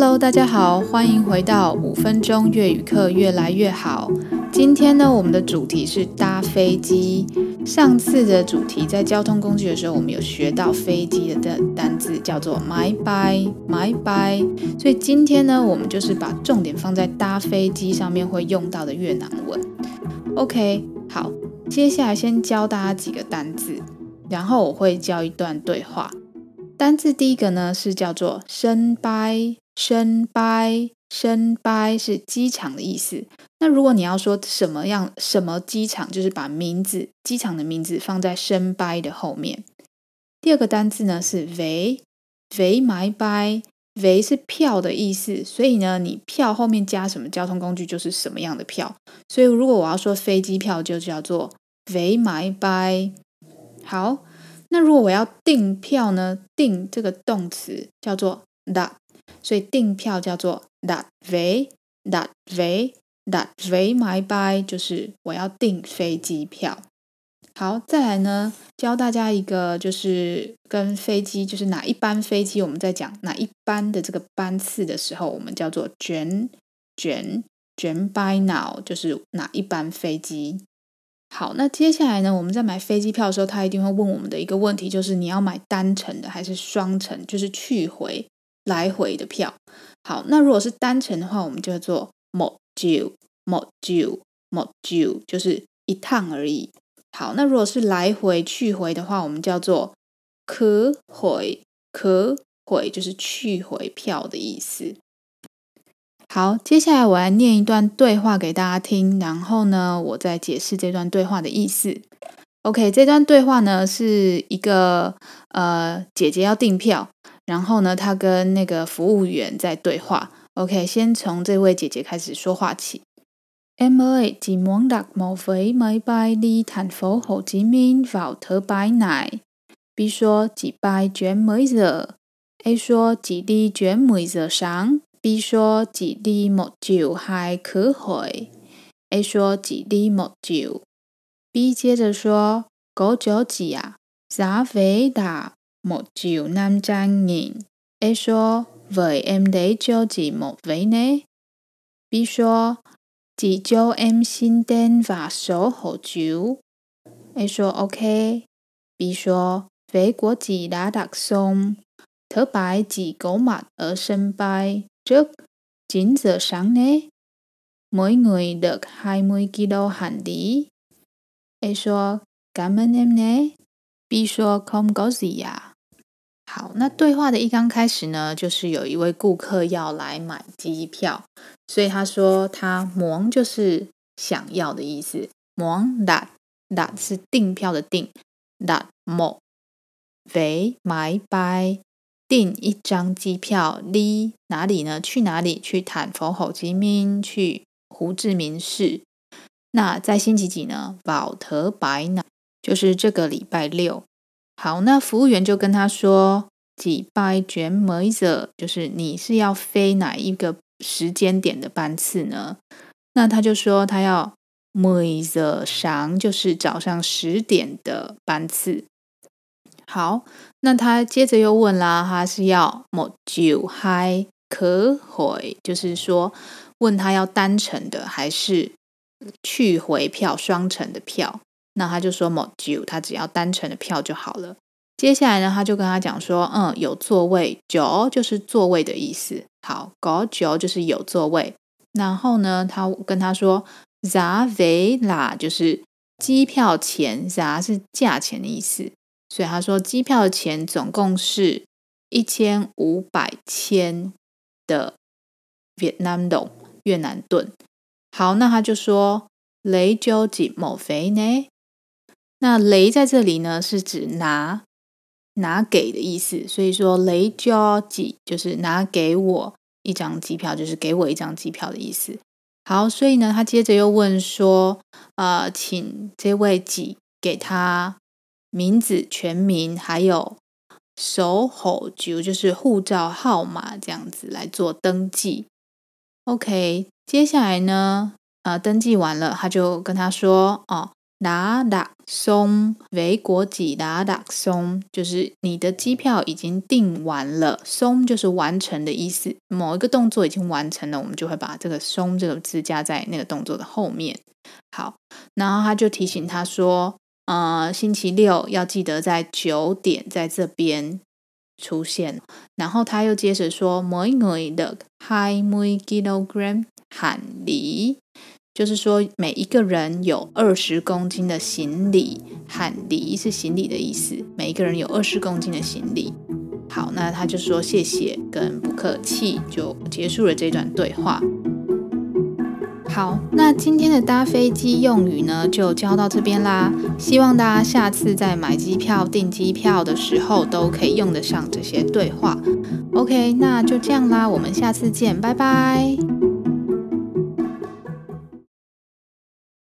Hello，大家好，欢迎回到五分钟粤语课，越来越好。今天呢，我们的主题是搭飞机。上次的主题在交通工具的时候，我们有学到飞机的单单字叫做 my by my by。所以今天呢，我们就是把重点放在搭飞机上面会用到的越南文。OK，好，接下来先教大家几个单字，然后我会教一段对话。单字第一个呢是叫做 sân bay，sân bay，sân bay 是机场的意思。那如果你要说什么样什么机场，就是把名字机场的名字放在 sân bay 的后面。第二个单字呢是 vé，vé máy bay，vé 是票的意思，所以呢你票后面加什么交通工具就是什么样的票。所以如果我要说飞机票，就叫做 vé máy bay。好。那如果我要订票呢？订这个动词叫做 đặt，所以订票叫做 đặt vé，đặt vé，đặt vé máy bay，就是我要订飞机票。好，再来呢，教大家一个，就是跟飞机，就是哪一班飞机，我们在讲哪一班的这个班次的时候，我们叫做 chuyến chuyến chuyến bay nào，就是哪一班飞机。好，那接下来呢，我们在买飞机票的时候，他一定会问我们的一个问题，就是你要买单程的还是双程，就是去回来回的票。好，那如果是单程的话，我们叫做 module module module，就是一趟而已。好，那如果是来回去回的话，我们叫做可回可回就是去回票的意思。好，接下来我来念一段对话给大家听，然后呢，我再解释这段对话的意思。OK，这段对话呢是一个呃姐姐要订票，然后呢，他跟那个服务员在对话。OK，先从这位姐姐开始说话起。Emily，只望达莫非买拜你谈否何子面否特拜奶？比说，只拜卷每日；A 说，只滴卷每日上；B 说，只滴莫就还可会；A 说，只滴莫就。B 接着说：“狗脚子啊，咋肥大 một triệu năm trăm nghìn. Ê số, vậy em để cho chị một vé nhé. Bi số, chị cho em xin tên và số hộ chiếu. Ê số, ok. Bi số, vé của chị đã đặt xong. Thứ bảy chị có mặt ở sân bay trước 9 giờ sáng nhé. Mỗi người được 20 kg hành lý. Ê số, cảm ơn em nhé. Bi số không có gì ạ. À? 好，那对话的一刚开始呢，就是有一位顾客要来买机票，所以他说他 muốn 就是想要的意思，muốn đặt đặt 是订票的订，đặt một vé máy bay 订一张机票，đi 哪里呢？去哪里？去 thành phố Hồ Chí Minh，去胡志明市。那在星期几呢？vào thứ bảy này，就是这个礼拜六。好，那服务员就跟他说，几班转 mấy giờ，就是你是要飞哪一个时间点的班次呢？那他就说他要 mười giờ sáng，就是早上十点的班次。好，那他接着又问啦，他是要 một chiều hai khứ hồi，就是说问他要单程的还是去回票双程的票？那他就说 một chiều，他只要单程的票就好了。接下来呢，他就跟他讲说，嗯，有座位，chỗ 就是座位的意思。好，có chỗ 就是有座位。然后呢，他跟他说，giá vé là 就是机票钱，giá 是价钱的意思。所以他说机票的钱总共是一千五百千的越南盾，越南盾。好，那他就说 lấy cho chị một vé nhé。那雷在这里呢是指拿，拿给的意思。所以说雷交机就是拿给我一张机票，就是给我一张机票的意思。好，所以呢，他接着又问说，呃，请这位几给他。名字、全名，还有手吼就就是护照号码这样子来做登记。OK，接下来呢，呃，登记完了，他就跟他说：“哦，拿达松，维国籍拿达松，就是你的机票已经订完了，松就是完成的意思。某一个动作已经完成了，我们就会把这个松这个字加在那个动作的后面。好，然后他就提醒他说，呃，星期六要记得在九点在这边出现。然后他又接着说，每 người được hai mươi kg 行李。就是说，每一个人有二十公斤的行李，喊李是行李的意思。每一个人有二十公斤的行李。好，那他就说谢谢跟不客气，就结束了这段对话。好，那今天的搭飞机用语呢，就教到这边啦。希望大家下次在买机票、订机票的时候，都可以用得上这些对话。OK，那就这样啦，我们下次见，拜拜。